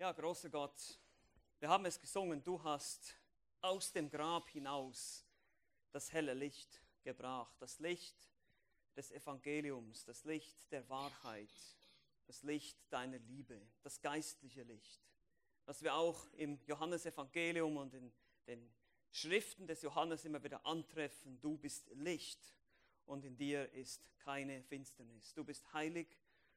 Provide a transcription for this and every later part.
Ja, großer Gott, wir haben es gesungen, du hast aus dem Grab hinaus das helle Licht gebracht, das Licht des Evangeliums, das Licht der Wahrheit, das Licht deiner Liebe, das geistliche Licht, was wir auch im Johannesevangelium und in den Schriften des Johannes immer wieder antreffen. Du bist Licht und in dir ist keine Finsternis. Du bist heilig,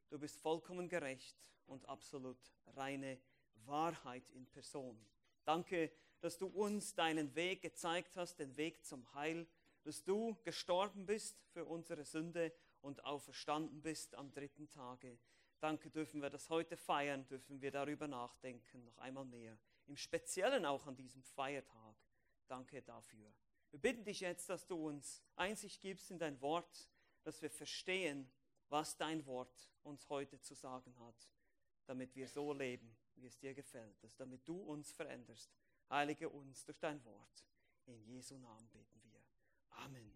du bist vollkommen gerecht und absolut reine Wahrheit in Person. Danke, dass du uns deinen Weg gezeigt hast, den Weg zum Heil, dass du gestorben bist für unsere Sünde und auferstanden bist am dritten Tage. Danke dürfen wir das heute feiern, dürfen wir darüber nachdenken, noch einmal mehr. Im Speziellen auch an diesem Feiertag. Danke dafür. Wir bitten dich jetzt, dass du uns Einsicht gibst in dein Wort, dass wir verstehen, was dein Wort uns heute zu sagen hat, damit wir so leben, wie es dir gefällt, dass damit du uns veränderst. Heilige uns durch dein Wort. In Jesu Namen beten wir. Amen.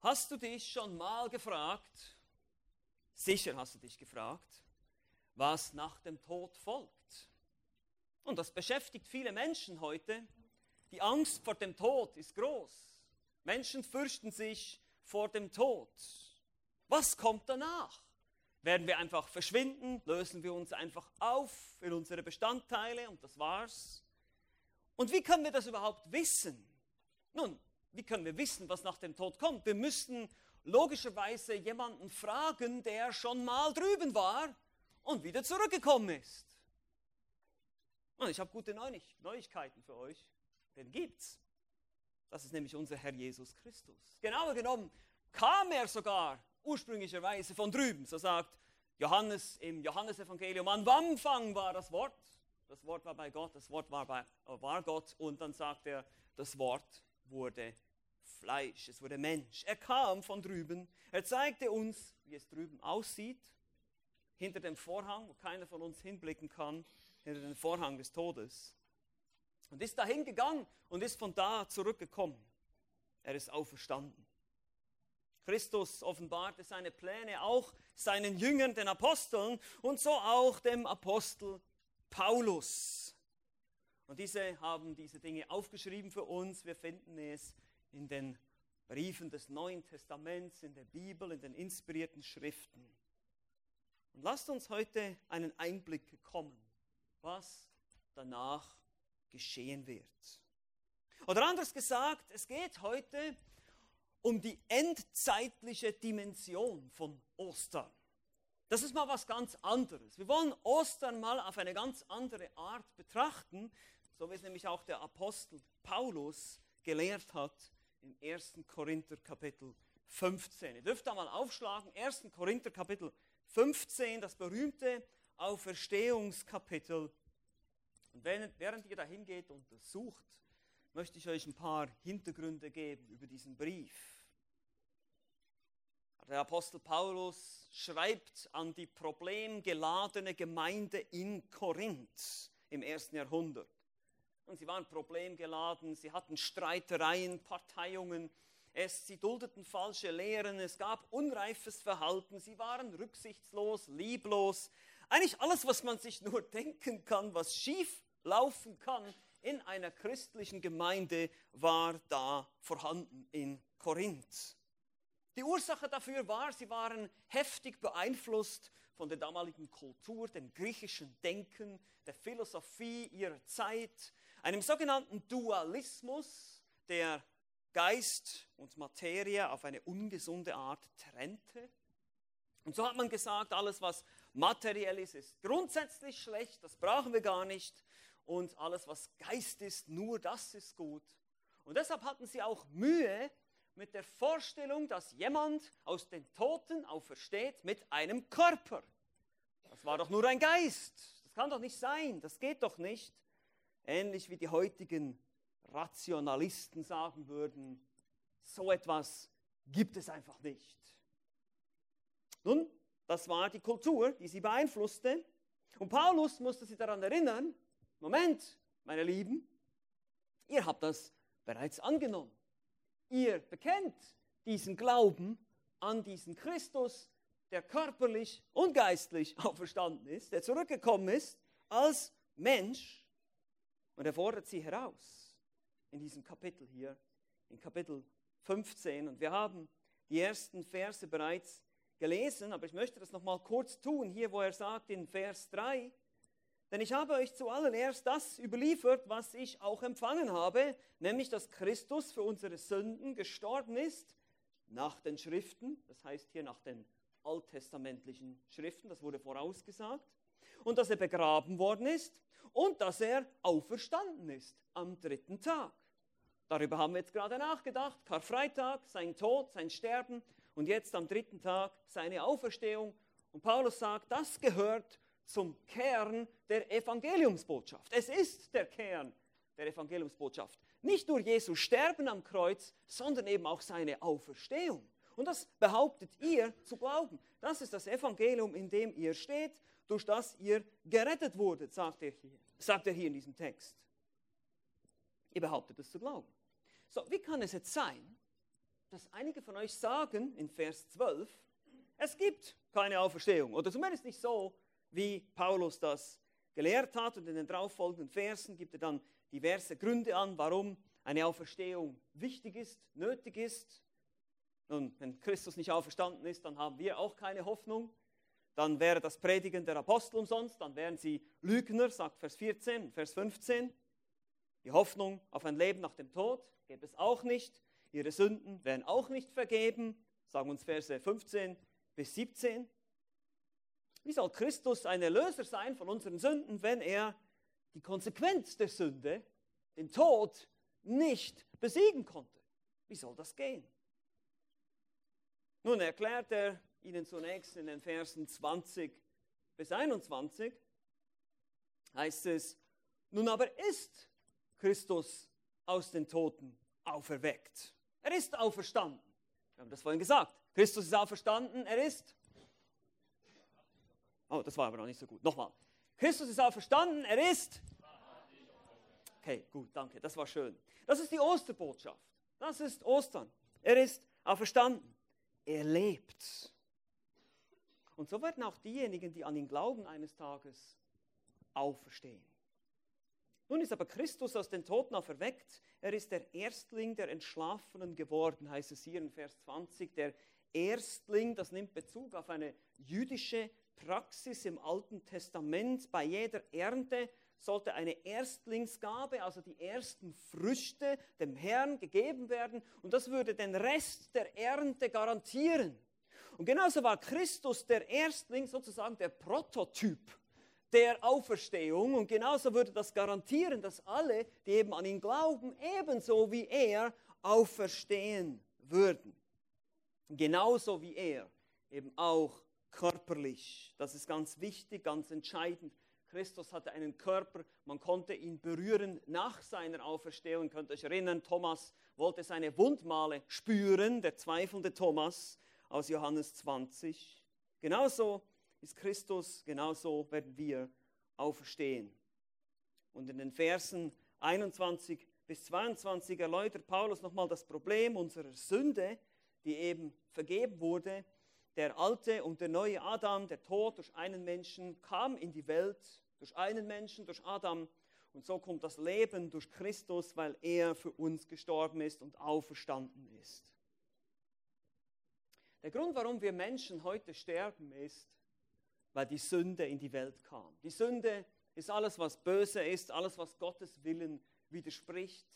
Hast du dich schon mal gefragt, sicher hast du dich gefragt, was nach dem Tod folgt? Und das beschäftigt viele Menschen heute. Die Angst vor dem Tod ist groß. Menschen fürchten sich vor dem Tod. Was kommt danach? Werden wir einfach verschwinden? Lösen wir uns einfach auf in unsere Bestandteile und das war's? Und wie können wir das überhaupt wissen? Nun, wie können wir wissen, was nach dem Tod kommt? Wir müssen logischerweise jemanden fragen, der schon mal drüben war und wieder zurückgekommen ist. Und ich habe gute Neuigkeiten für euch. Den gibt's. Das ist nämlich unser Herr Jesus Christus. Genauer genommen kam er sogar ursprünglicherweise von drüben. So sagt Johannes im Johannesevangelium, am Anfang war das Wort. Das Wort war bei Gott, das Wort war, bei, war Gott. Und dann sagt er, das Wort wurde Fleisch, es wurde Mensch. Er kam von drüben, er zeigte uns, wie es drüben aussieht, hinter dem Vorhang, wo keiner von uns hinblicken kann, hinter dem Vorhang des Todes. Und ist dahin gegangen und ist von da zurückgekommen. Er ist auferstanden. Christus offenbarte seine Pläne auch seinen Jüngern, den Aposteln und so auch dem Apostel Paulus. Und diese haben diese Dinge aufgeschrieben für uns. Wir finden es in den Briefen des Neuen Testaments, in der Bibel, in den inspirierten Schriften. Und lasst uns heute einen Einblick bekommen, was danach geschehen wird. Oder anders gesagt, es geht heute um die endzeitliche Dimension von Ostern. Das ist mal was ganz anderes. Wir wollen Ostern mal auf eine ganz andere Art betrachten, so wie es nämlich auch der Apostel Paulus gelehrt hat im 1. Korinther Kapitel 15. Ihr dürft da mal aufschlagen, 1. Korinther Kapitel 15, das berühmte Auferstehungskapitel. Und während ihr da hingeht und untersucht, möchte ich euch ein paar Hintergründe geben über diesen Brief. Der Apostel Paulus schreibt an die problemgeladene Gemeinde in Korinth im ersten Jahrhundert. Und sie waren problemgeladen, sie hatten Streitereien, Parteiungen, es, sie duldeten falsche Lehren, es gab unreifes Verhalten, sie waren rücksichtslos, lieblos. Eigentlich alles, was man sich nur denken kann, was schief laufen kann in einer christlichen Gemeinde, war da vorhanden in Korinth. Die Ursache dafür war, sie waren heftig beeinflusst von der damaligen Kultur, dem griechischen Denken, der Philosophie ihrer Zeit, einem sogenannten Dualismus, der Geist und Materie auf eine ungesunde Art trennte. Und so hat man gesagt, alles, was materiell ist, ist grundsätzlich schlecht, das brauchen wir gar nicht. Und alles, was Geist ist, nur das ist gut. Und deshalb hatten sie auch Mühe, mit der Vorstellung, dass jemand aus den Toten aufersteht mit einem Körper. Das war doch nur ein Geist. Das kann doch nicht sein. Das geht doch nicht. Ähnlich wie die heutigen Rationalisten sagen würden, so etwas gibt es einfach nicht. Nun, das war die Kultur, die sie beeinflusste. Und Paulus musste sie daran erinnern, Moment, meine Lieben, ihr habt das bereits angenommen ihr bekennt diesen Glauben an diesen Christus, der körperlich und geistlich auferstanden ist, der zurückgekommen ist als Mensch. Und er fordert sie heraus in diesem Kapitel hier, in Kapitel 15. Und wir haben die ersten Verse bereits gelesen, aber ich möchte das nochmal kurz tun, hier wo er sagt in Vers 3, denn ich habe euch zuallererst das überliefert, was ich auch empfangen habe, nämlich dass Christus für unsere Sünden gestorben ist, nach den Schriften, das heißt hier nach den alttestamentlichen Schriften, das wurde vorausgesagt, und dass er begraben worden ist und dass er auferstanden ist am dritten Tag. Darüber haben wir jetzt gerade nachgedacht. Karfreitag, sein Tod, sein Sterben und jetzt am dritten Tag seine Auferstehung. Und Paulus sagt, das gehört zum Kern der Evangeliumsbotschaft. Es ist der Kern der Evangeliumsbotschaft. Nicht nur Jesu Sterben am Kreuz, sondern eben auch seine Auferstehung. Und das behauptet ihr zu glauben. Das ist das Evangelium, in dem ihr steht, durch das ihr gerettet wurdet, sagt er hier, sagt er hier in diesem Text. Ihr behauptet es zu glauben. So, wie kann es jetzt sein, dass einige von euch sagen in Vers 12, es gibt keine Auferstehung oder zumindest nicht so, wie Paulus das gelehrt hat und in den darauffolgenden Versen gibt er dann diverse Gründe an, warum eine Auferstehung wichtig ist, nötig ist. Nun, wenn Christus nicht auferstanden ist, dann haben wir auch keine Hoffnung. Dann wäre das Predigen der Apostel umsonst, dann wären sie Lügner, sagt Vers 14, Vers 15. Die Hoffnung auf ein Leben nach dem Tod gäbe es auch nicht. Ihre Sünden wären auch nicht vergeben, sagen uns Verse 15 bis 17. Wie soll Christus ein Erlöser sein von unseren Sünden, wenn er die Konsequenz der Sünde, den Tod, nicht besiegen konnte? Wie soll das gehen? Nun erklärt er ihnen zunächst in den Versen 20 bis 21, heißt es, nun aber ist Christus aus den Toten auferweckt. Er ist auferstanden. Wir haben das vorhin gesagt. Christus ist auferstanden, er ist Oh, das war aber noch nicht so gut. Nochmal. Christus ist auferstanden, er ist. Okay, gut, danke, das war schön. Das ist die Osterbotschaft. Das ist Ostern. Er ist auferstanden. Er lebt. Und so werden auch diejenigen, die an ihn glauben, eines Tages auferstehen. Nun ist aber Christus aus den Toten auferweckt. Er ist der Erstling der Entschlafenen geworden, heißt es hier in Vers 20. Der Erstling, das nimmt Bezug auf eine jüdische Praxis im Alten Testament. Bei jeder Ernte sollte eine Erstlingsgabe, also die ersten Früchte, dem Herrn gegeben werden. Und das würde den Rest der Ernte garantieren. Und genauso war Christus der Erstling, sozusagen der Prototyp der Auferstehung. Und genauso würde das garantieren, dass alle, die eben an ihn glauben, ebenso wie er auferstehen würden. Genauso wie er eben auch körperlich. Das ist ganz wichtig, ganz entscheidend. Christus hatte einen Körper, man konnte ihn berühren nach seiner Auferstehung. Ihr könnt euch erinnern, Thomas wollte seine Wundmale spüren, der zweifelnde Thomas aus Johannes 20. Genauso ist Christus, genauso werden wir auferstehen. Und in den Versen 21 bis 22 erläutert Paulus nochmal das Problem unserer Sünde, die eben vergeben wurde der alte und der neue Adam, der Tod durch einen Menschen, kam in die Welt, durch einen Menschen, durch Adam. Und so kommt das Leben durch Christus, weil er für uns gestorben ist und auferstanden ist. Der Grund, warum wir Menschen heute sterben, ist, weil die Sünde in die Welt kam. Die Sünde ist alles, was böse ist, alles, was Gottes Willen widerspricht.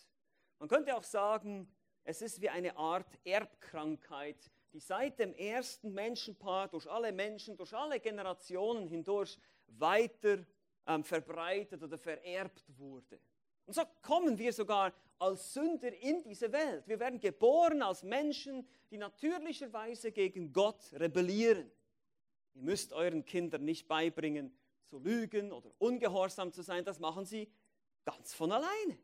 Man könnte auch sagen, es ist wie eine Art Erbkrankheit, die seit dem ersten Menschenpaar durch alle Menschen, durch alle Generationen hindurch weiter ähm, verbreitet oder vererbt wurde. Und so kommen wir sogar als Sünder in diese Welt. Wir werden geboren als Menschen, die natürlicherweise gegen Gott rebellieren. Ihr müsst euren Kindern nicht beibringen, zu lügen oder ungehorsam zu sein. Das machen sie ganz von alleine,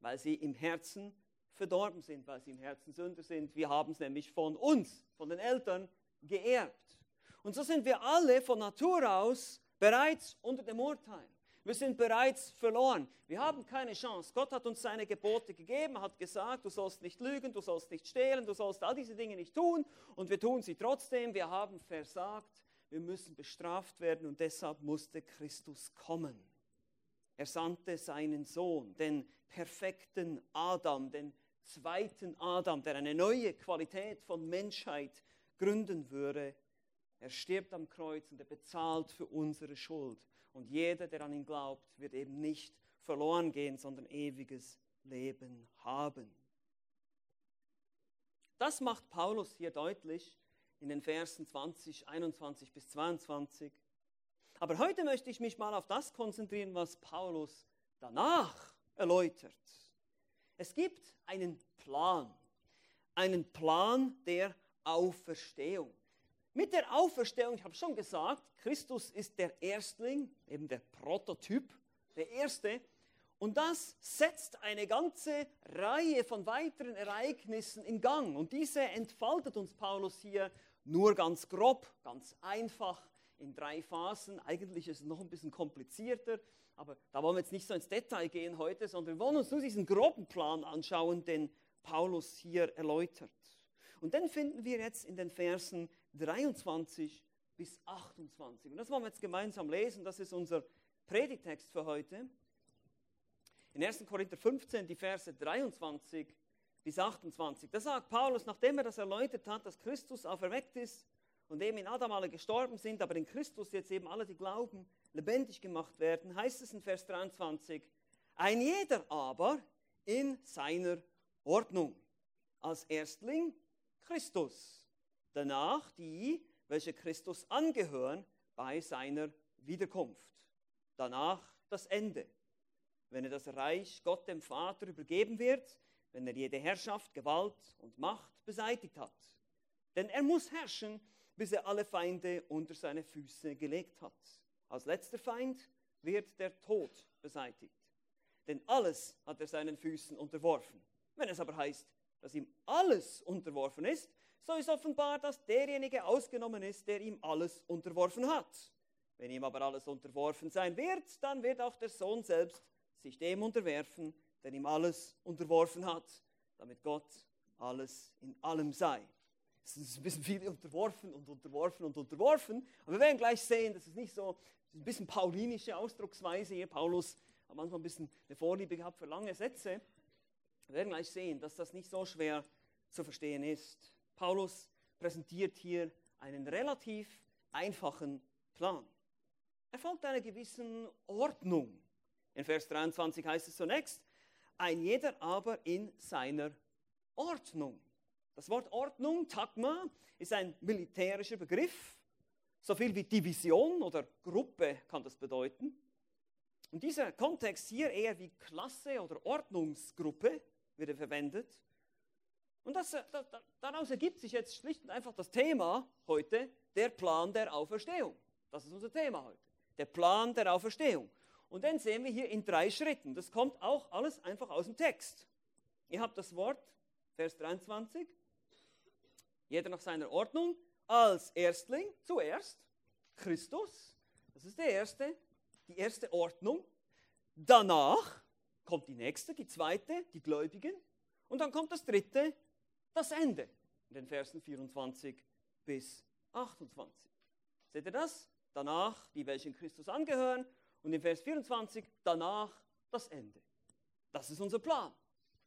weil sie im Herzen verdorben sind, weil sie im Herzen Sünder sind. Wir haben es nämlich von uns, von den Eltern geerbt. Und so sind wir alle von Natur aus bereits unter dem Urteil. Wir sind bereits verloren. Wir haben keine Chance. Gott hat uns seine Gebote gegeben, hat gesagt, du sollst nicht lügen, du sollst nicht stehlen, du sollst all diese Dinge nicht tun. Und wir tun sie trotzdem. Wir haben versagt. Wir müssen bestraft werden und deshalb musste Christus kommen. Er sandte seinen Sohn, den perfekten Adam, den zweiten Adam, der eine neue Qualität von Menschheit gründen würde. Er stirbt am Kreuz und er bezahlt für unsere Schuld. Und jeder, der an ihn glaubt, wird eben nicht verloren gehen, sondern ewiges Leben haben. Das macht Paulus hier deutlich in den Versen 20, 21 bis 22. Aber heute möchte ich mich mal auf das konzentrieren, was Paulus danach erläutert. Es gibt einen Plan, einen Plan der Auferstehung. Mit der Auferstehung, ich habe schon gesagt, Christus ist der Erstling, eben der Prototyp, der Erste. Und das setzt eine ganze Reihe von weiteren Ereignissen in Gang. Und diese entfaltet uns Paulus hier nur ganz grob, ganz einfach in drei Phasen. Eigentlich ist es noch ein bisschen komplizierter, aber da wollen wir jetzt nicht so ins Detail gehen heute, sondern wir wollen uns nur diesen groben Plan anschauen, den Paulus hier erläutert. Und den finden wir jetzt in den Versen 23 bis 28. Und das wollen wir jetzt gemeinsam lesen. Das ist unser Predigtext für heute. In 1. Korinther 15, die Verse 23 bis 28. Da sagt Paulus, nachdem er das erläutert hat, dass Christus auferweckt ist und eben in Adam alle gestorben sind, aber in Christus jetzt eben alle, die glauben, lebendig gemacht werden, heißt es in Vers 23, ein jeder aber in seiner Ordnung. Als Erstling Christus, danach die, welche Christus angehören bei seiner Wiederkunft. Danach das Ende, wenn er das Reich Gott dem Vater übergeben wird, wenn er jede Herrschaft, Gewalt und Macht beseitigt hat. Denn er muss herrschen, bis er alle Feinde unter seine Füße gelegt hat. Als letzter Feind wird der Tod beseitigt. Denn alles hat er seinen Füßen unterworfen. Wenn es aber heißt, dass ihm alles unterworfen ist, so ist offenbar, dass derjenige ausgenommen ist, der ihm alles unterworfen hat. Wenn ihm aber alles unterworfen sein wird, dann wird auch der Sohn selbst sich dem unterwerfen, der ihm alles unterworfen hat, damit Gott alles in allem sei. Es ist ein bisschen viel unterworfen und unterworfen und unterworfen, aber wir werden gleich sehen, das ist nicht so ein bisschen paulinische Ausdrucksweise hier. Paulus hat manchmal ein bisschen eine Vorliebe gehabt für lange Sätze. Wir werden gleich sehen, dass das nicht so schwer zu verstehen ist. Paulus präsentiert hier einen relativ einfachen Plan. Er folgt einer gewissen Ordnung. In Vers 23 heißt es zunächst, ein jeder aber in seiner Ordnung. Das Wort Ordnung, Tagma, ist ein militärischer Begriff. So viel wie Division oder Gruppe kann das bedeuten. Und dieser Kontext hier eher wie Klasse oder Ordnungsgruppe wird er verwendet. Und das, äh, das, daraus ergibt sich jetzt schlicht und einfach das Thema heute, der Plan der Auferstehung. Das ist unser Thema heute. Der Plan der Auferstehung. Und den sehen wir hier in drei Schritten. Das kommt auch alles einfach aus dem Text. Ihr habt das Wort, Vers 23. Jeder nach seiner Ordnung. Als Erstling zuerst Christus. Das ist der erste, die erste Ordnung. Danach kommt die nächste, die zweite, die Gläubigen. Und dann kommt das dritte, das Ende. In den Versen 24 bis 28. Seht ihr das? Danach die, welche in Christus angehören. Und in Vers 24 danach das Ende. Das ist unser Plan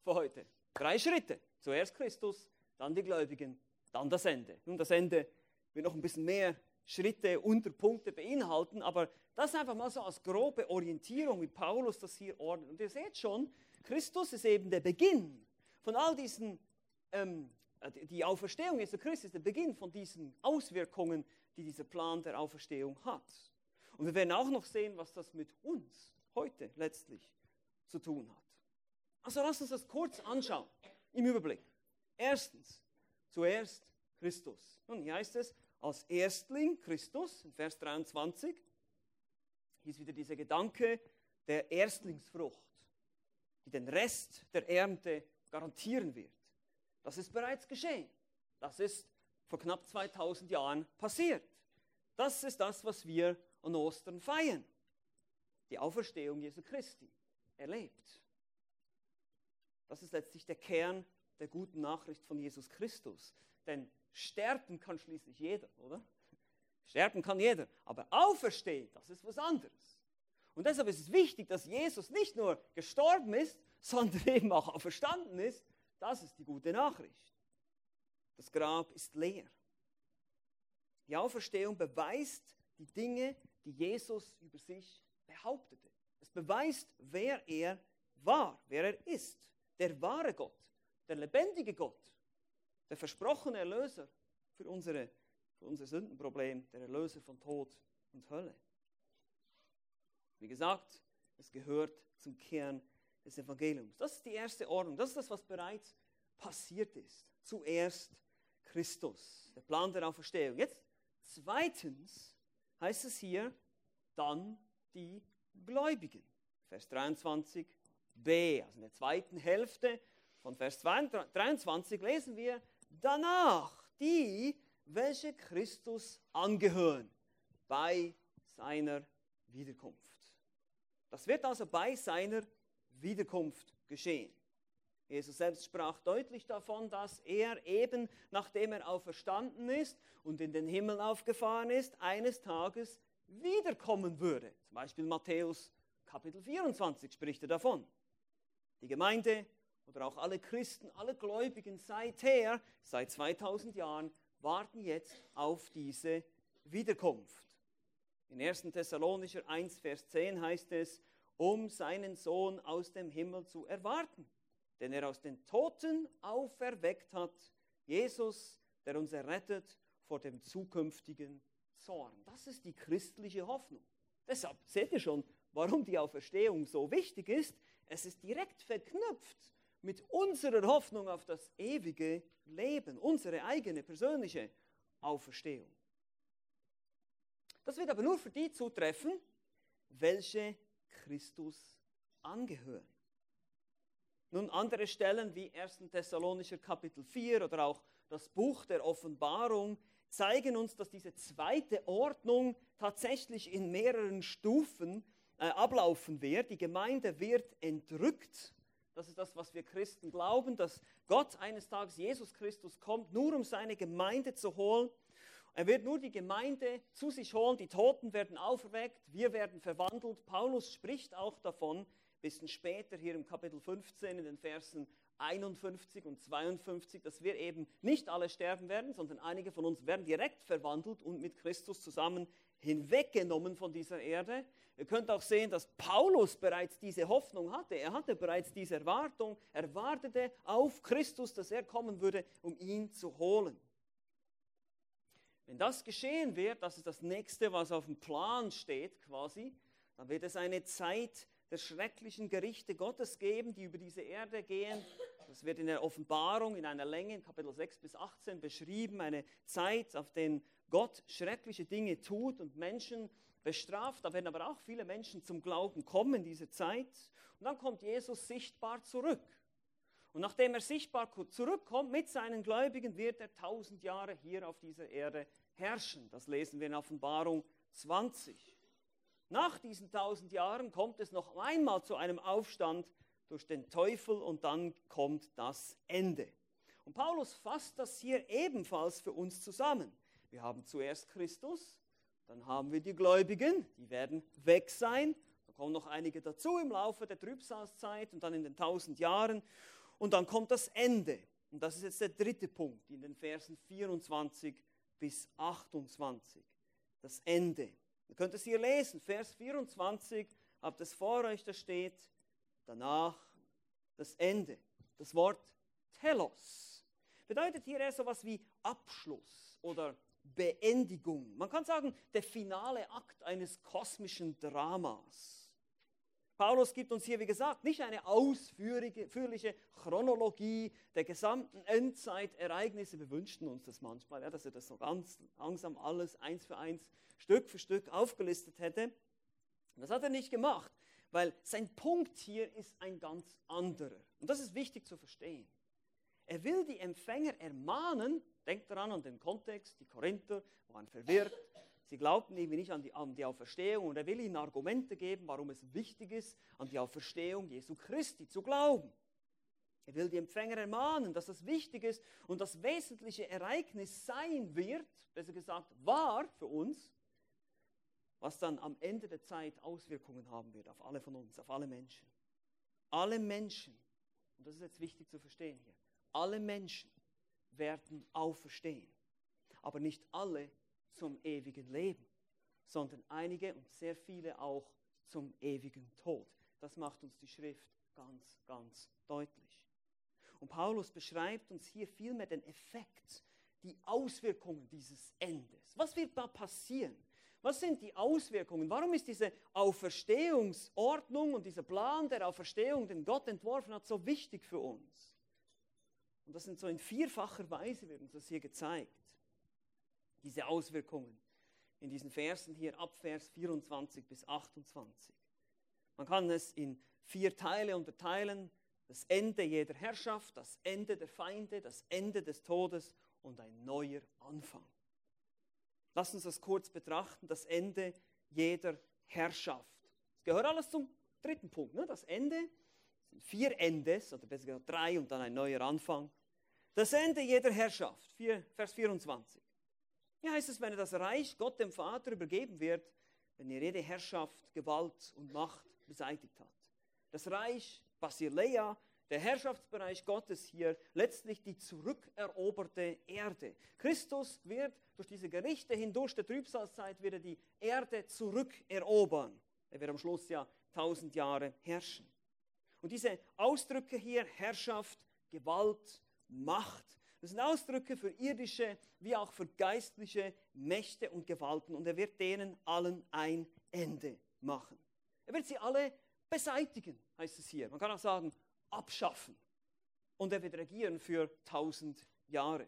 für heute. Drei Schritte. Zuerst Christus, dann die Gläubigen, dann das Ende. Nun, das Ende wird noch ein bisschen mehr Schritte, Unterpunkte beinhalten, aber das einfach mal so als grobe Orientierung, wie Paulus das hier ordnet. Und ihr seht schon, Christus ist eben der Beginn von all diesen, ähm, die Auferstehung Jesu Christus ist der Beginn von diesen Auswirkungen, die dieser Plan der Auferstehung hat. Und wir werden auch noch sehen, was das mit uns heute letztlich zu tun hat. Also lasst uns das kurz anschauen, im Überblick. Erstens, zuerst Christus. Nun, hier heißt es, als Erstling Christus, in Vers 23, hier ist wieder dieser Gedanke der Erstlingsfrucht, die den Rest der Ernte garantieren wird. Das ist bereits geschehen. Das ist vor knapp 2000 Jahren passiert. Das ist das, was wir an Ostern feiern. die Auferstehung Jesu Christi erlebt. Das ist letztlich der Kern der guten Nachricht von Jesus Christus. Denn sterben kann schließlich jeder, oder? Sterben kann jeder, aber auferstehen, das ist was anderes. Und deshalb ist es wichtig, dass Jesus nicht nur gestorben ist, sondern eben auch auferstanden ist. Das ist die gute Nachricht. Das Grab ist leer. Die Auferstehung beweist die Dinge, die Jesus über sich behauptete. Es beweist, wer er war, wer er ist. Der wahre Gott, der lebendige Gott, der versprochene Erlöser für, unsere, für unser Sündenproblem, der Erlöser von Tod und Hölle. Wie gesagt, es gehört zum Kern des Evangeliums. Das ist die erste Ordnung. Das ist das, was bereits passiert ist. Zuerst Christus, der Plan der Auferstehung. Jetzt zweitens heißt es hier, dann die Gläubigen. Vers 23b, also in der zweiten Hälfte von Vers 23 lesen wir, danach die, welche Christus angehören, bei seiner Wiederkunft. Das wird also bei seiner Wiederkunft geschehen. Jesus selbst sprach deutlich davon, dass er eben, nachdem er auferstanden ist und in den Himmel aufgefahren ist, eines Tages wiederkommen würde. Zum Beispiel Matthäus Kapitel 24 spricht er davon. Die Gemeinde oder auch alle Christen, alle Gläubigen seither, seit 2000 Jahren, warten jetzt auf diese Wiederkunft. In 1. Thessalonicher 1, Vers 10 heißt es, um seinen Sohn aus dem Himmel zu erwarten den er aus den Toten auferweckt hat, Jesus, der uns errettet vor dem zukünftigen Zorn. Das ist die christliche Hoffnung. Deshalb seht ihr schon, warum die Auferstehung so wichtig ist. Es ist direkt verknüpft mit unserer Hoffnung auf das ewige Leben, unsere eigene persönliche Auferstehung. Das wird aber nur für die zutreffen, welche Christus angehören. Nun, andere Stellen wie 1. Thessalonicher Kapitel 4 oder auch das Buch der Offenbarung zeigen uns, dass diese zweite Ordnung tatsächlich in mehreren Stufen äh, ablaufen wird. Die Gemeinde wird entrückt. Das ist das, was wir Christen glauben, dass Gott eines Tages, Jesus Christus, kommt, nur um seine Gemeinde zu holen. Er wird nur die Gemeinde zu sich holen, die Toten werden auferweckt, wir werden verwandelt. Paulus spricht auch davon, bisschen später hier im Kapitel 15 in den Versen 51 und 52, dass wir eben nicht alle sterben werden, sondern einige von uns werden direkt verwandelt und mit Christus zusammen hinweggenommen von dieser Erde. Ihr könnt auch sehen, dass Paulus bereits diese Hoffnung hatte. Er hatte bereits diese Erwartung. Er wartete auf Christus, dass er kommen würde, um ihn zu holen. Wenn das geschehen wird, das ist das nächste, was auf dem Plan steht quasi, dann wird es eine Zeit der schrecklichen Gerichte Gottes geben, die über diese Erde gehen. Das wird in der Offenbarung in einer Länge, in Kapitel 6 bis 18 beschrieben, eine Zeit, auf der Gott schreckliche Dinge tut und Menschen bestraft. Da werden aber auch viele Menschen zum Glauben kommen in dieser Zeit. Und dann kommt Jesus sichtbar zurück. Und nachdem er sichtbar zurückkommt mit seinen Gläubigen, wird er tausend Jahre hier auf dieser Erde herrschen. Das lesen wir in Offenbarung 20. Nach diesen tausend Jahren kommt es noch einmal zu einem Aufstand durch den Teufel und dann kommt das Ende. Und Paulus fasst das hier ebenfalls für uns zusammen. Wir haben zuerst Christus, dann haben wir die Gläubigen, die werden weg sein. Da kommen noch einige dazu im Laufe der Trübsalzeit und dann in den tausend Jahren. Und dann kommt das Ende. Und das ist jetzt der dritte Punkt in den Versen 24 bis 28. Das Ende. Ihr könnt es hier lesen, Vers 24, habt es vor euch, da steht, danach das Ende. Das Wort Telos bedeutet hier eher so etwas wie Abschluss oder Beendigung. Man kann sagen, der finale Akt eines kosmischen Dramas. Paulus gibt uns hier, wie gesagt, nicht eine ausführliche Chronologie der gesamten Endzeitereignisse. Wir wünschten uns das manchmal, ja, dass er das so ganz langsam alles eins für eins, Stück für Stück aufgelistet hätte. Das hat er nicht gemacht, weil sein Punkt hier ist ein ganz anderer. Und das ist wichtig zu verstehen. Er will die Empfänger ermahnen, denkt daran an den Kontext, die Korinther waren verwirrt, Sie glaubten irgendwie nicht an die, an die Auferstehung und er will ihnen Argumente geben, warum es wichtig ist, an die Auferstehung Jesu Christi zu glauben. Er will die Empfänger ermahnen, dass das wichtig ist und das wesentliche Ereignis sein wird, besser gesagt war für uns, was dann am Ende der Zeit Auswirkungen haben wird auf alle von uns, auf alle Menschen. Alle Menschen, und das ist jetzt wichtig zu verstehen hier, alle Menschen werden auferstehen, aber nicht alle zum ewigen Leben, sondern einige und sehr viele auch zum ewigen Tod. Das macht uns die Schrift ganz, ganz deutlich. Und Paulus beschreibt uns hier vielmehr den Effekt, die Auswirkungen dieses Endes. Was wird da passieren? Was sind die Auswirkungen? Warum ist diese Auferstehungsordnung und dieser Plan der Auferstehung, den Gott entworfen hat, so wichtig für uns? Und das sind so in vierfacher Weise, wird uns das hier gezeigt diese Auswirkungen in diesen Versen hier ab Vers 24 bis 28. Man kann es in vier Teile unterteilen. Das Ende jeder Herrschaft, das Ende der Feinde, das Ende des Todes und ein neuer Anfang. Lass uns das kurz betrachten, das Ende jeder Herrschaft. Es gehört alles zum dritten Punkt, ne? das Ende. sind vier Endes, oder besser gesagt drei und dann ein neuer Anfang. Das Ende jeder Herrschaft, vier, Vers 24. Hier heißt es, wenn das Reich Gott dem Vater übergeben wird, wenn er jede Herrschaft, Gewalt und Macht beseitigt hat. Das Reich Basileia, der Herrschaftsbereich Gottes hier, letztlich die zurückeroberte Erde. Christus wird durch diese Gerichte hindurch der Trübsalzeit wieder die Erde zurückerobern. Er wird am Schluss ja tausend Jahre herrschen. Und diese Ausdrücke hier, Herrschaft, Gewalt, Macht, das sind Ausdrücke für irdische wie auch für geistliche Mächte und Gewalten und er wird denen allen ein Ende machen. Er wird sie alle beseitigen, heißt es hier. Man kann auch sagen, abschaffen. Und er wird regieren für tausend Jahre.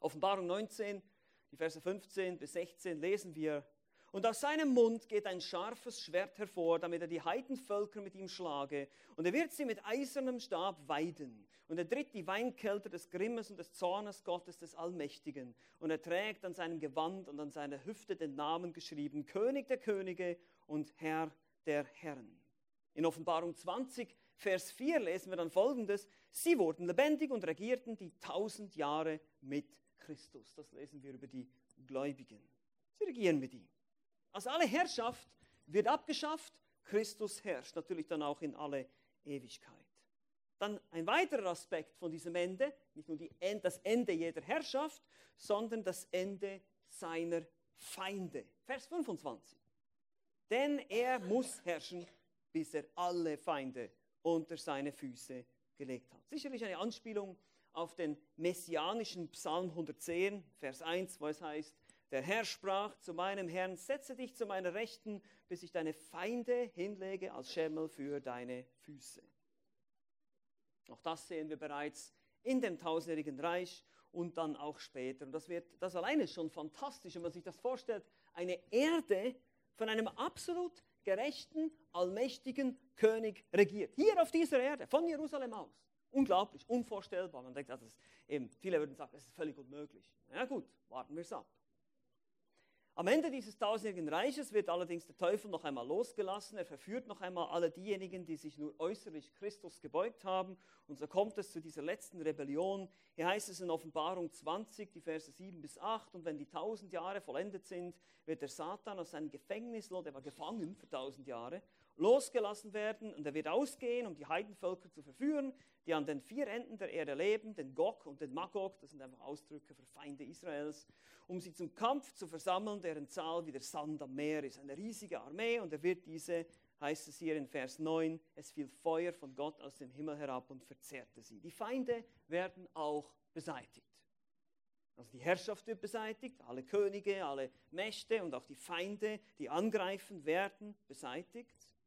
Offenbarung 19, die Verse 15 bis 16 lesen wir, und aus seinem Mund geht ein scharfes Schwert hervor, damit er die Heidenvölker mit ihm schlage. Und er wird sie mit eisernem Stab weiden. Und er tritt die Weinkelter des Grimmes und des Zornes Gottes des Allmächtigen. Und er trägt an seinem Gewand und an seiner Hüfte den Namen geschrieben, König der Könige und Herr der Herren. In Offenbarung 20, Vers 4 lesen wir dann folgendes. Sie wurden lebendig und regierten die tausend Jahre mit Christus. Das lesen wir über die Gläubigen. Sie regieren mit ihm. Also alle Herrschaft wird abgeschafft, Christus herrscht natürlich dann auch in alle Ewigkeit. Dann ein weiterer Aspekt von diesem Ende, nicht nur die, das Ende jeder Herrschaft, sondern das Ende seiner Feinde. Vers 25. Denn er muss herrschen, bis er alle Feinde unter seine Füße gelegt hat. Sicherlich eine Anspielung auf den messianischen Psalm 110, Vers 1, wo es heißt, der Herr sprach zu meinem Herrn, setze dich zu meiner Rechten, bis ich deine Feinde hinlege als Schemmel für deine Füße. Auch das sehen wir bereits in dem tausendjährigen Reich und dann auch später. Und das, wird, das alleine ist schon fantastisch, wenn man sich das vorstellt. Eine Erde von einem absolut gerechten, allmächtigen König regiert. Hier auf dieser Erde, von Jerusalem aus. Unglaublich, unvorstellbar. Man denkt, das ist eben, viele würden sagen, das ist völlig unmöglich. Ja gut, warten wir es ab. Am Ende dieses tausendjährigen Reiches wird allerdings der Teufel noch einmal losgelassen. Er verführt noch einmal alle diejenigen, die sich nur äußerlich Christus gebeugt haben. Und so kommt es zu dieser letzten Rebellion. Hier heißt es in Offenbarung 20, die Verse 7 bis 8. Und wenn die tausend Jahre vollendet sind, wird der Satan aus seinem Gefängnis, der war gefangen für tausend Jahre, losgelassen werden. Und er wird ausgehen, um die Heidenvölker zu verführen, die an den vier Enden der Erde leben, den Gog und den Magog, das sind einfach Ausdrücke für Feinde Israels, um sie zum Kampf zu versammeln, deren Zahl wie der Sand am Meer ist. Eine riesige Armee und er wird diese, heißt es hier in Vers 9, es fiel Feuer von Gott aus dem Himmel herab und verzehrte sie. Die Feinde werden auch beseitigt. Also die Herrschaft wird beseitigt, alle Könige, alle Mächte und auch die Feinde, die angreifen, werden beseitigt.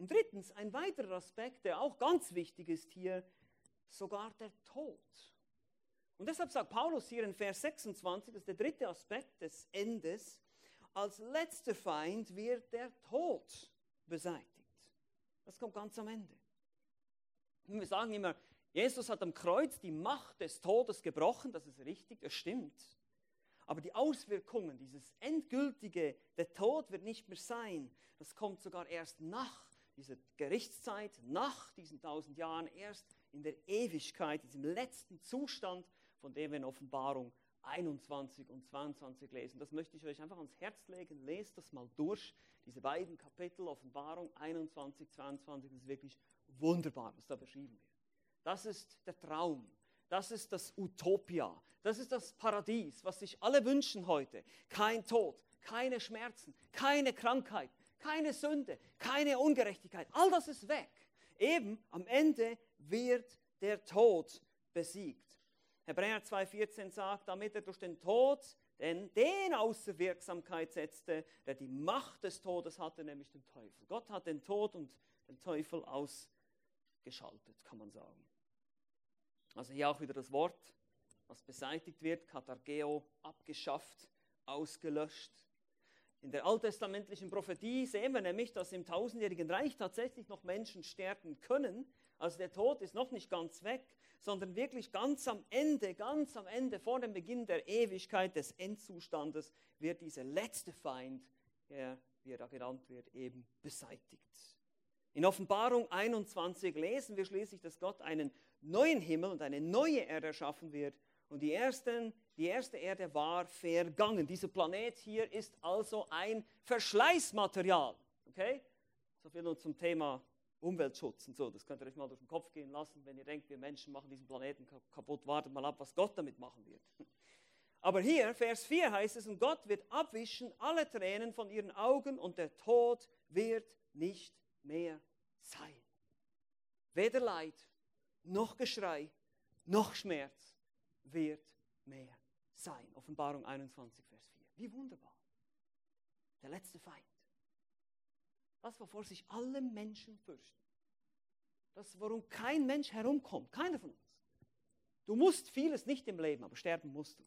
Und drittens, ein weiterer Aspekt, der auch ganz wichtig ist hier, sogar der Tod. Und deshalb sagt Paulus hier in Vers 26, das ist der dritte Aspekt des Endes, als letzter Feind wird der Tod beseitigt. Das kommt ganz am Ende. Und wir sagen immer, Jesus hat am Kreuz die Macht des Todes gebrochen, das ist richtig, das stimmt. Aber die Auswirkungen, dieses endgültige, der Tod wird nicht mehr sein. Das kommt sogar erst nach dieser Gerichtszeit, nach diesen tausend Jahren, erst in der Ewigkeit, diesem letzten Zustand, von dem wir in Offenbarung 21 und 22 lesen. Das möchte ich euch einfach ans Herz legen. Lest das mal durch. Diese beiden Kapitel, Offenbarung 21, 22, das ist wirklich wunderbar, was da beschrieben wird. Das ist der Traum. Das ist das Utopia. Das ist das Paradies, was sich alle wünschen heute. Kein Tod, keine Schmerzen, keine Krankheit, keine Sünde, keine Ungerechtigkeit. All das ist weg. Eben am Ende wird der Tod besiegt. Hebräer 2,14 sagt, damit er durch den Tod den, den außer Wirksamkeit setzte, der die Macht des Todes hatte, nämlich den Teufel. Gott hat den Tod und den Teufel ausgeschaltet, kann man sagen. Also hier auch wieder das Wort, was beseitigt wird, Katargeo, abgeschafft, ausgelöscht. In der alttestamentlichen Prophetie sehen wir nämlich, dass im tausendjährigen Reich tatsächlich noch Menschen sterben können. Also der Tod ist noch nicht ganz weg, sondern wirklich ganz am Ende, ganz am Ende, vor dem Beginn der Ewigkeit des Endzustandes, wird dieser letzte Feind, der, wie er da genannt wird, eben beseitigt. In Offenbarung 21 lesen wir schließlich, dass Gott einen neuen Himmel und eine neue Erde erschaffen wird. Und die, ersten, die erste Erde war vergangen. Dieser Planet hier ist also ein Verschleißmaterial. Okay? So viel nur zum Thema Umweltschutz und so. Das könnt ihr euch mal durch den Kopf gehen lassen, wenn ihr denkt, wir Menschen machen diesen Planeten kaputt. Wartet mal ab, was Gott damit machen wird. Aber hier, Vers 4 heißt es, und Gott wird abwischen alle Tränen von ihren Augen und der Tod wird nicht mehr sein. Weder Leid, noch Geschrei, noch Schmerz wird mehr sein. Offenbarung 21, Vers 4. Wie wunderbar. Der letzte Feind. Das, wovor sich alle Menschen fürchten. Das, worum kein Mensch herumkommt. Keiner von uns. Du musst vieles nicht im Leben, aber sterben musst du.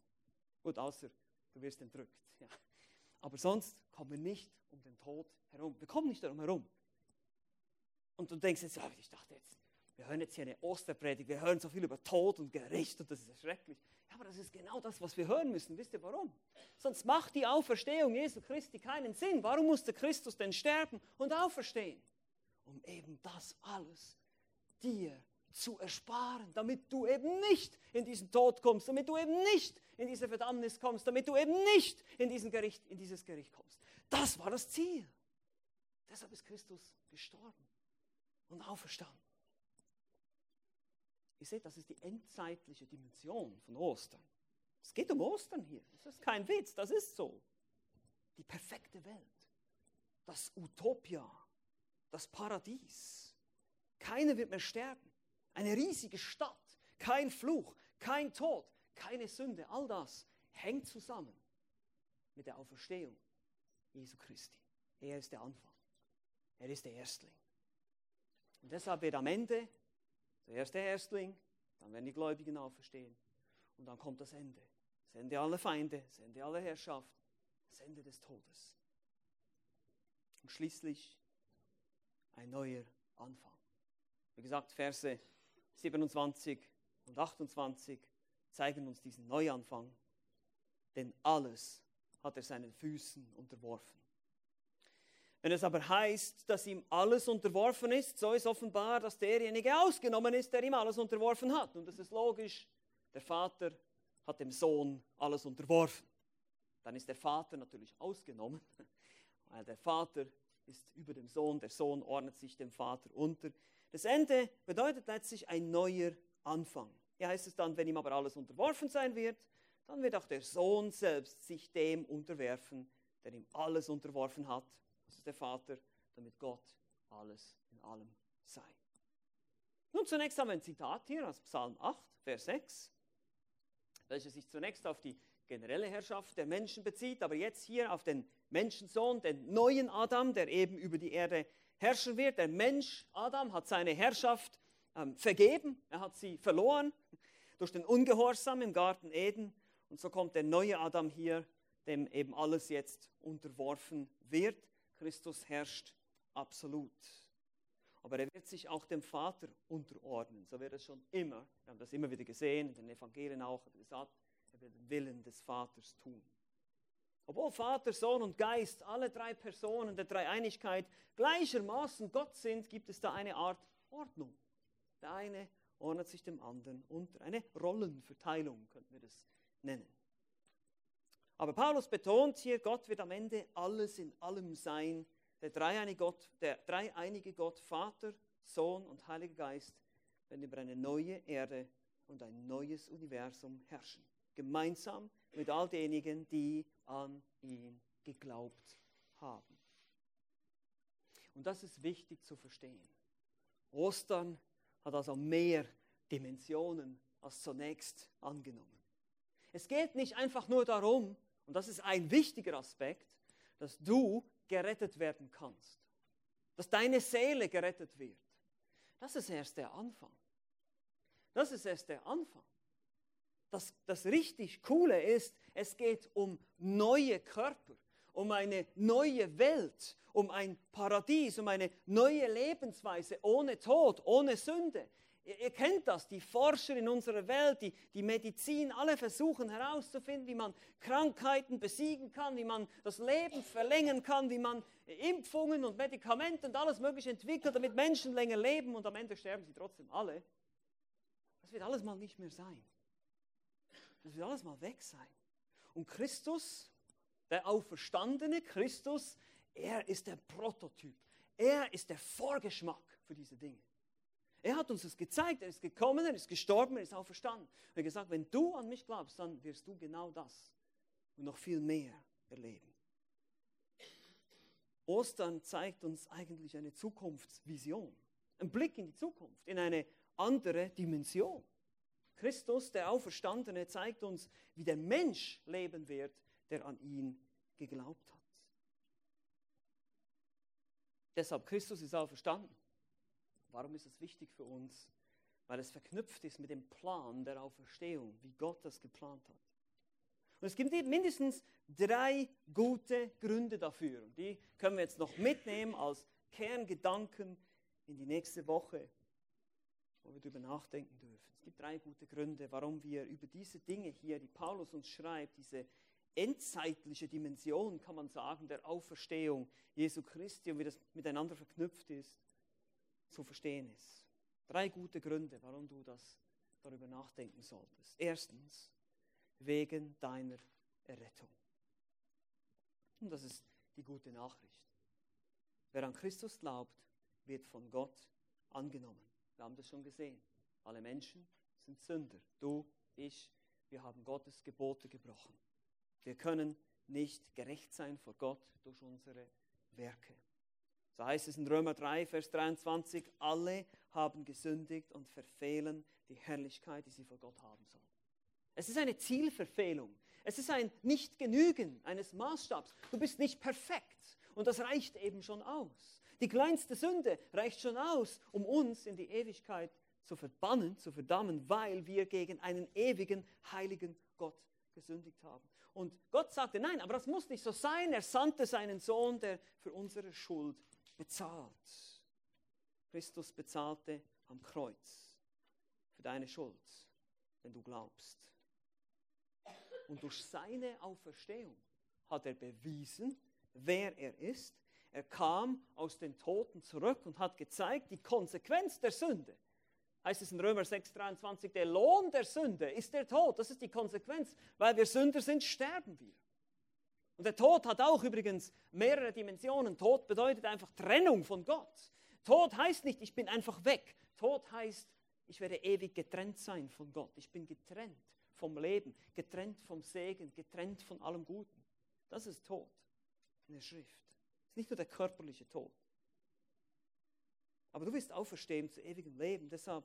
Gut, außer du wirst entrückt. Ja. Aber sonst kommen wir nicht um den Tod herum. Wir kommen nicht darum herum. Und du denkst jetzt, ich dachte jetzt, wir hören jetzt hier eine Osterpredigt, wir hören so viel über Tod und Gericht und das ist schrecklich. Ja, aber das ist genau das, was wir hören müssen. Wisst ihr warum? Sonst macht die Auferstehung Jesu Christi keinen Sinn. Warum musste Christus denn sterben und auferstehen? Um eben das alles dir zu ersparen, damit du eben nicht in diesen Tod kommst, damit du eben nicht in diese Verdammnis kommst, damit du eben nicht in, diesen Gericht, in dieses Gericht kommst. Das war das Ziel. Deshalb ist Christus gestorben und auferstanden. Ihr seht, das ist die endzeitliche Dimension von Ostern. Es geht um Ostern hier. Das ist kein Witz, das ist so. Die perfekte Welt, das Utopia, das Paradies. Keiner wird mehr sterben. Eine riesige Stadt, kein Fluch, kein Tod, keine Sünde. All das hängt zusammen mit der Auferstehung Jesu Christi. Er ist der Anfang. Er ist der Erstling. Und deshalb wird am Ende Zuerst der Erstling, dann werden die Gläubigen auferstehen. Und dann kommt das Ende. Das Ende aller Feinde, das Ende aller Herrschaft, das Ende des Todes. Und schließlich ein neuer Anfang. Wie gesagt, Verse 27 und 28 zeigen uns diesen Neuanfang, denn alles hat er seinen Füßen unterworfen. Wenn es aber heißt, dass ihm alles unterworfen ist, so ist offenbar, dass derjenige ausgenommen ist, der ihm alles unterworfen hat. Und das ist logisch. Der Vater hat dem Sohn alles unterworfen. Dann ist der Vater natürlich ausgenommen, weil der Vater ist über dem Sohn, der Sohn ordnet sich dem Vater unter. Das Ende bedeutet letztlich ein neuer Anfang. Hier heißt es dann, wenn ihm aber alles unterworfen sein wird, dann wird auch der Sohn selbst sich dem unterwerfen, der ihm alles unterworfen hat der Vater, damit Gott alles in allem sei. Nun zunächst haben wir ein Zitat hier aus Psalm 8, Vers 6, welches sich zunächst auf die generelle Herrschaft der Menschen bezieht, aber jetzt hier auf den Menschensohn, den neuen Adam, der eben über die Erde herrschen wird. Der Mensch, Adam, hat seine Herrschaft ähm, vergeben, er hat sie verloren durch den Ungehorsam im Garten Eden. Und so kommt der neue Adam hier, dem eben alles jetzt unterworfen wird. Christus herrscht absolut. Aber er wird sich auch dem Vater unterordnen. So wird es schon immer. Wir haben das immer wieder gesehen, in den Evangelien auch gesagt, er wird den Willen des Vaters tun. Obwohl Vater, Sohn und Geist, alle drei Personen der Dreieinigkeit gleichermaßen Gott sind, gibt es da eine Art Ordnung. Der eine ordnet sich dem anderen unter. Eine Rollenverteilung könnten wir das nennen. Aber Paulus betont hier, Gott wird am Ende alles in allem sein. Der dreieinige Gott, der dreieinige Gott Vater, Sohn und Heiliger Geist werden über eine neue Erde und ein neues Universum herrschen. Gemeinsam mit all denjenigen, die an ihn geglaubt haben. Und das ist wichtig zu verstehen. Ostern hat also mehr Dimensionen als zunächst angenommen. Es geht nicht einfach nur darum, und das ist ein wichtiger Aspekt, dass du gerettet werden kannst, dass deine Seele gerettet wird. Das ist erst der Anfang. Das ist erst der Anfang. Das, das richtig Coole ist, es geht um neue Körper, um eine neue Welt, um ein Paradies, um eine neue Lebensweise ohne Tod, ohne Sünde. Ihr, ihr, kennt das, die Forscher in unserer Welt, die, die Medizin, alle versuchen herauszufinden, wie man Krankheiten besiegen kann, wie man das Leben verlängern kann, wie man Impfungen und Medikamente und alles Mögliche entwickelt, damit Menschen länger leben und am Ende sterben sie trotzdem alle. Das wird alles mal nicht mehr sein. Das wird alles mal weg sein. Und Christus, der Auferstandene Christus, er ist der Prototyp. Er ist der Vorgeschmack für diese Dinge. Er hat uns das gezeigt, er ist gekommen, er ist gestorben, er ist auferstanden. Er hat gesagt, wenn du an mich glaubst, dann wirst du genau das und noch viel mehr erleben. Ostern zeigt uns eigentlich eine Zukunftsvision, ein Blick in die Zukunft, in eine andere Dimension. Christus, der Auferstandene, zeigt uns, wie der Mensch leben wird, der an ihn geglaubt hat. Deshalb, Christus ist auferstanden. Warum ist es wichtig für uns? Weil es verknüpft ist mit dem Plan der Auferstehung, wie Gott das geplant hat. Und es gibt mindestens drei gute Gründe dafür. Und die können wir jetzt noch mitnehmen als Kerngedanken in die nächste Woche, wo wir darüber nachdenken dürfen. Es gibt drei gute Gründe, warum wir über diese Dinge hier, die Paulus uns schreibt, diese endzeitliche Dimension, kann man sagen, der Auferstehung Jesu Christi und wie das miteinander verknüpft ist, zu verstehen ist. Drei gute Gründe, warum du das darüber nachdenken solltest. Erstens, wegen deiner Errettung. Und das ist die gute Nachricht. Wer an Christus glaubt, wird von Gott angenommen. Wir haben das schon gesehen. Alle Menschen sind Sünder. Du, ich, wir haben Gottes Gebote gebrochen. Wir können nicht gerecht sein vor Gott durch unsere Werke. So heißt es in Römer 3, Vers 23, alle haben gesündigt und verfehlen die Herrlichkeit, die sie vor Gott haben sollen. Es ist eine Zielverfehlung. Es ist ein Nicht-Genügen eines Maßstabs. Du bist nicht perfekt und das reicht eben schon aus. Die kleinste Sünde reicht schon aus, um uns in die Ewigkeit zu verbannen, zu verdammen, weil wir gegen einen ewigen, heiligen Gott gesündigt haben. Und Gott sagte, nein, aber das muss nicht so sein. Er sandte seinen Sohn, der für unsere Schuld bezahlt. Christus bezahlte am Kreuz für deine Schuld, wenn du glaubst. Und durch seine Auferstehung hat er bewiesen, wer er ist. Er kam aus den Toten zurück und hat gezeigt, die Konsequenz der Sünde. Heißt es in Römer 6, 23, der Lohn der Sünde ist der Tod. Das ist die Konsequenz. Weil wir Sünder sind, sterben wir. Und der Tod hat auch übrigens mehrere Dimensionen. Tod bedeutet einfach Trennung von Gott. Tod heißt nicht, ich bin einfach weg. Tod heißt, ich werde ewig getrennt sein von Gott. Ich bin getrennt vom Leben, getrennt vom Segen, getrennt von allem Guten. Das ist Tod in der Schrift. Es ist nicht nur der körperliche Tod. Aber du wirst auferstehen zu ewigem Leben. Deshalb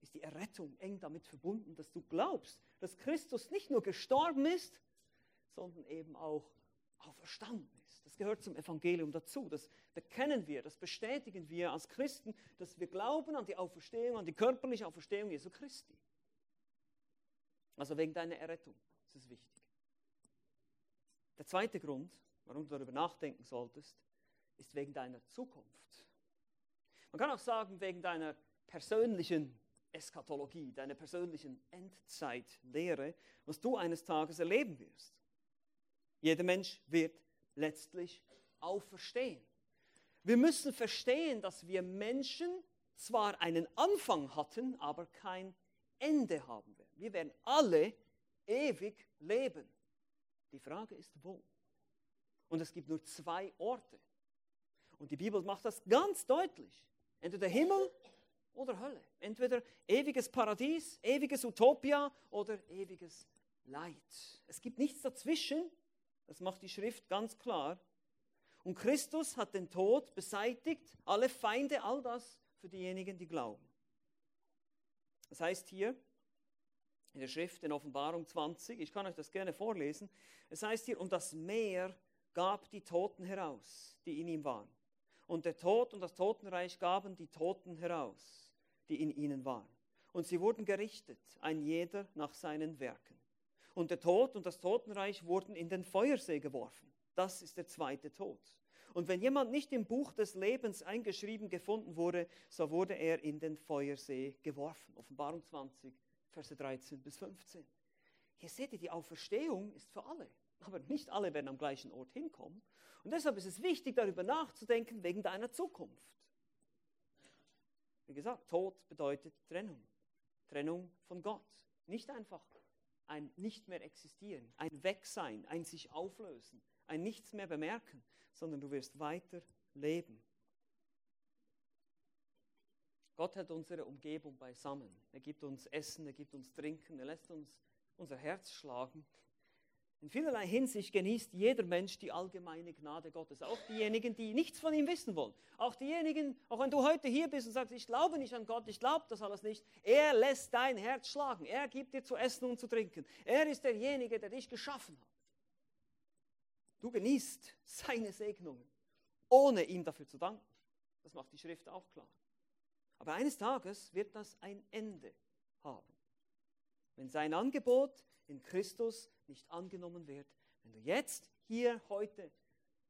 ist die Errettung eng damit verbunden, dass du glaubst, dass Christus nicht nur gestorben ist, sondern eben auch auferstanden ist. Das gehört zum Evangelium dazu. Das bekennen wir, das bestätigen wir als Christen, dass wir glauben an die Auferstehung, an die körperliche Auferstehung Jesu Christi. Also wegen deiner Errettung. Das ist wichtig. Der zweite Grund, warum du darüber nachdenken solltest, ist wegen deiner Zukunft. Man kann auch sagen, wegen deiner persönlichen Eskatologie, deiner persönlichen Endzeitlehre, was du eines Tages erleben wirst. Jeder Mensch wird letztlich auferstehen. Wir müssen verstehen, dass wir Menschen zwar einen Anfang hatten, aber kein Ende haben werden. Wir werden alle ewig leben. Die Frage ist, wo? Und es gibt nur zwei Orte. Und die Bibel macht das ganz deutlich. Entweder Himmel oder Hölle. Entweder ewiges Paradies, ewiges Utopia oder ewiges Leid. Es gibt nichts dazwischen. Das macht die Schrift ganz klar. Und Christus hat den Tod beseitigt, alle Feinde, all das für diejenigen, die glauben. Das heißt hier in der Schrift in Offenbarung 20, ich kann euch das gerne vorlesen, es heißt hier, und das Meer gab die Toten heraus, die in ihm waren. Und der Tod und das Totenreich gaben die Toten heraus, die in ihnen waren. Und sie wurden gerichtet, ein jeder nach seinen Werken. Und der Tod und das Totenreich wurden in den Feuersee geworfen. Das ist der zweite Tod. Und wenn jemand nicht im Buch des Lebens eingeschrieben gefunden wurde, so wurde er in den Feuersee geworfen. Offenbarung 20, Verse 13 bis 15. Hier seht ihr, die Auferstehung ist für alle. Aber nicht alle werden am gleichen Ort hinkommen. Und deshalb ist es wichtig, darüber nachzudenken wegen deiner Zukunft. Wie gesagt, Tod bedeutet Trennung. Trennung von Gott. Nicht einfach ein nicht mehr existieren, ein Wegsein, ein sich auflösen, ein nichts mehr bemerken, sondern du wirst weiter leben. Gott hat unsere Umgebung beisammen. Er gibt uns Essen, er gibt uns Trinken, er lässt uns unser Herz schlagen. In vielerlei Hinsicht genießt jeder Mensch die allgemeine Gnade Gottes. Auch diejenigen, die nichts von ihm wissen wollen. Auch diejenigen, auch wenn du heute hier bist und sagst, ich glaube nicht an Gott, ich glaube das alles nicht. Er lässt dein Herz schlagen. Er gibt dir zu essen und zu trinken. Er ist derjenige, der dich geschaffen hat. Du genießt seine Segnungen, ohne ihm dafür zu danken. Das macht die Schrift auch klar. Aber eines Tages wird das ein Ende haben. Wenn sein Angebot in Christus nicht angenommen wird, wenn du jetzt, hier, heute,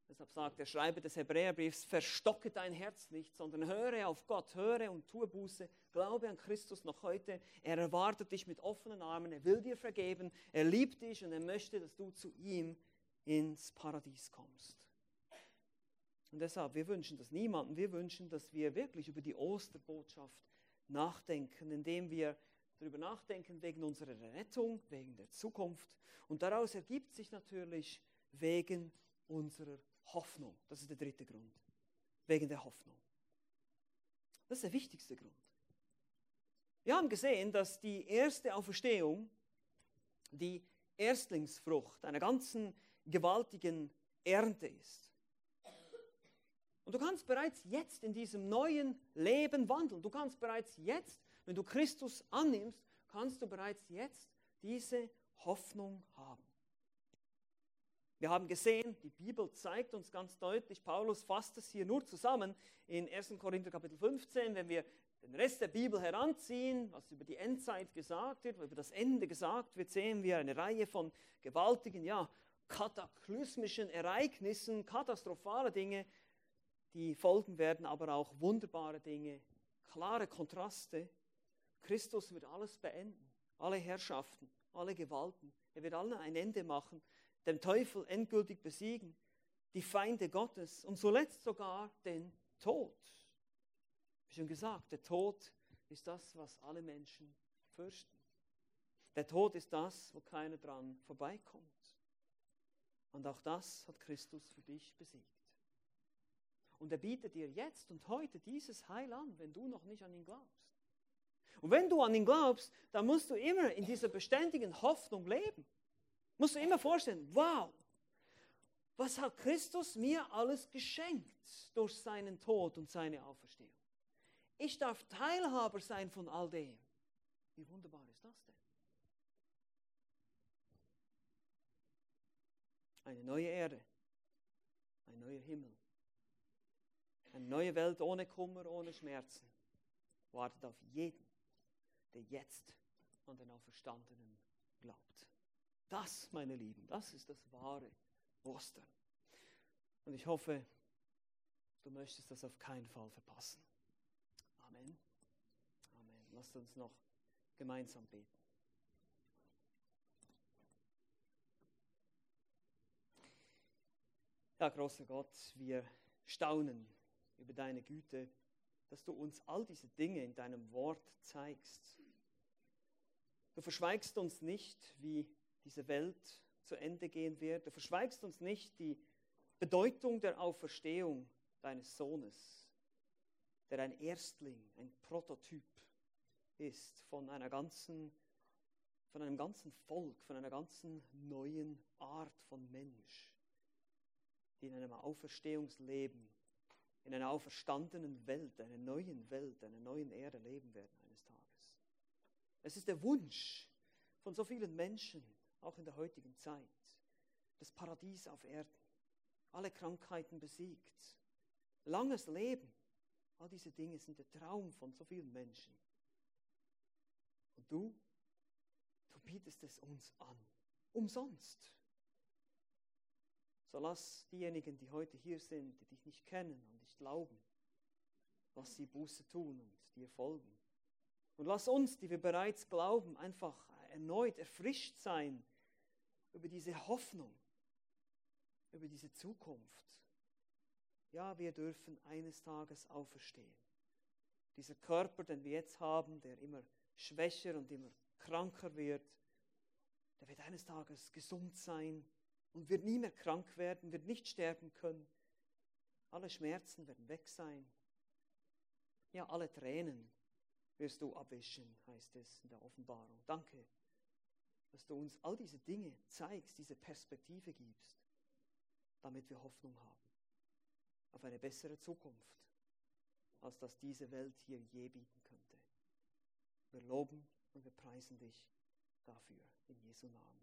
deshalb sagt der Schreiber des Hebräerbriefs, verstocke dein Herz nicht, sondern höre auf Gott, höre und tue Buße, glaube an Christus noch heute. Er erwartet dich mit offenen Armen, er will dir vergeben, er liebt dich und er möchte, dass du zu ihm ins Paradies kommst. Und deshalb, wir wünschen das niemandem, wir wünschen, dass wir wirklich über die Osterbotschaft nachdenken, indem wir darüber nachdenken wegen unserer Rettung, wegen der Zukunft. Und daraus ergibt sich natürlich wegen unserer Hoffnung. Das ist der dritte Grund. Wegen der Hoffnung. Das ist der wichtigste Grund. Wir haben gesehen, dass die erste Auferstehung die Erstlingsfrucht einer ganzen gewaltigen Ernte ist. Und du kannst bereits jetzt in diesem neuen Leben wandeln. Du kannst bereits jetzt, wenn du Christus annimmst, kannst du bereits jetzt diese Hoffnung haben. Wir haben gesehen, die Bibel zeigt uns ganz deutlich, Paulus fasst es hier nur zusammen in 1. Korinther Kapitel 15, wenn wir den Rest der Bibel heranziehen, was über die Endzeit gesagt wird, über das Ende gesagt wird, sehen wir eine Reihe von gewaltigen, ja, kataklysmischen Ereignissen, katastrophale Dinge, die folgen werden, aber auch wunderbare Dinge, klare Kontraste. Christus wird alles beenden, alle Herrschaften, alle Gewalten. Er wird allen ein Ende machen, den Teufel endgültig besiegen, die Feinde Gottes und zuletzt sogar den Tod. Wie schon gesagt, der Tod ist das, was alle Menschen fürchten. Der Tod ist das, wo keiner dran vorbeikommt. Und auch das hat Christus für dich besiegt. Und er bietet dir jetzt und heute dieses Heil an, wenn du noch nicht an ihn glaubst. Und wenn du an ihn glaubst, dann musst du immer in dieser beständigen Hoffnung leben. Musst du immer vorstellen, wow, was hat Christus mir alles geschenkt durch seinen Tod und seine Auferstehung? Ich darf Teilhaber sein von all dem. Wie wunderbar ist das denn? Eine neue Erde, ein neuer Himmel, eine neue Welt ohne Kummer, ohne Schmerzen wartet auf jeden, der jetzt an den Auferstandenen glaubt. Das, meine Lieben, das ist das wahre Ostern. Und ich hoffe, du möchtest das auf keinen Fall verpassen. Amen. Amen. Lasst uns noch gemeinsam beten. Ja, großer Gott, wir staunen über deine Güte, dass du uns all diese Dinge in deinem Wort zeigst. Du verschweigst uns nicht, wie diese Welt zu Ende gehen wird. Du verschweigst uns nicht die Bedeutung der Auferstehung deines Sohnes, der ein Erstling, ein Prototyp ist von einer ganzen, von einem ganzen Volk, von einer ganzen neuen Art von Mensch, die in einem Auferstehungsleben, in einer auferstandenen Welt, einer neuen Welt, einer neuen Erde leben werden eines Tages. Es ist der Wunsch von so vielen Menschen, auch in der heutigen Zeit, das Paradies auf Erden, alle Krankheiten besiegt, langes Leben. All diese Dinge sind der Traum von so vielen Menschen. Und du, du bietest es uns an, umsonst. So lass diejenigen, die heute hier sind, die dich nicht kennen und nicht glauben, was sie Buße tun und dir folgen. Und lass uns, die wir bereits glauben, einfach erneut erfrischt sein über diese Hoffnung, über diese Zukunft. Ja, wir dürfen eines Tages auferstehen. Dieser Körper, den wir jetzt haben, der immer schwächer und immer kranker wird, der wird eines Tages gesund sein und wird nie mehr krank werden, wird nicht sterben können. Alle Schmerzen werden weg sein. Ja, alle Tränen wirst du abwischen, heißt es in der Offenbarung. Danke, dass du uns all diese Dinge zeigst, diese Perspektive gibst, damit wir Hoffnung haben auf eine bessere Zukunft, als das diese Welt hier je bieten könnte. Wir loben und wir preisen dich dafür in Jesu Namen.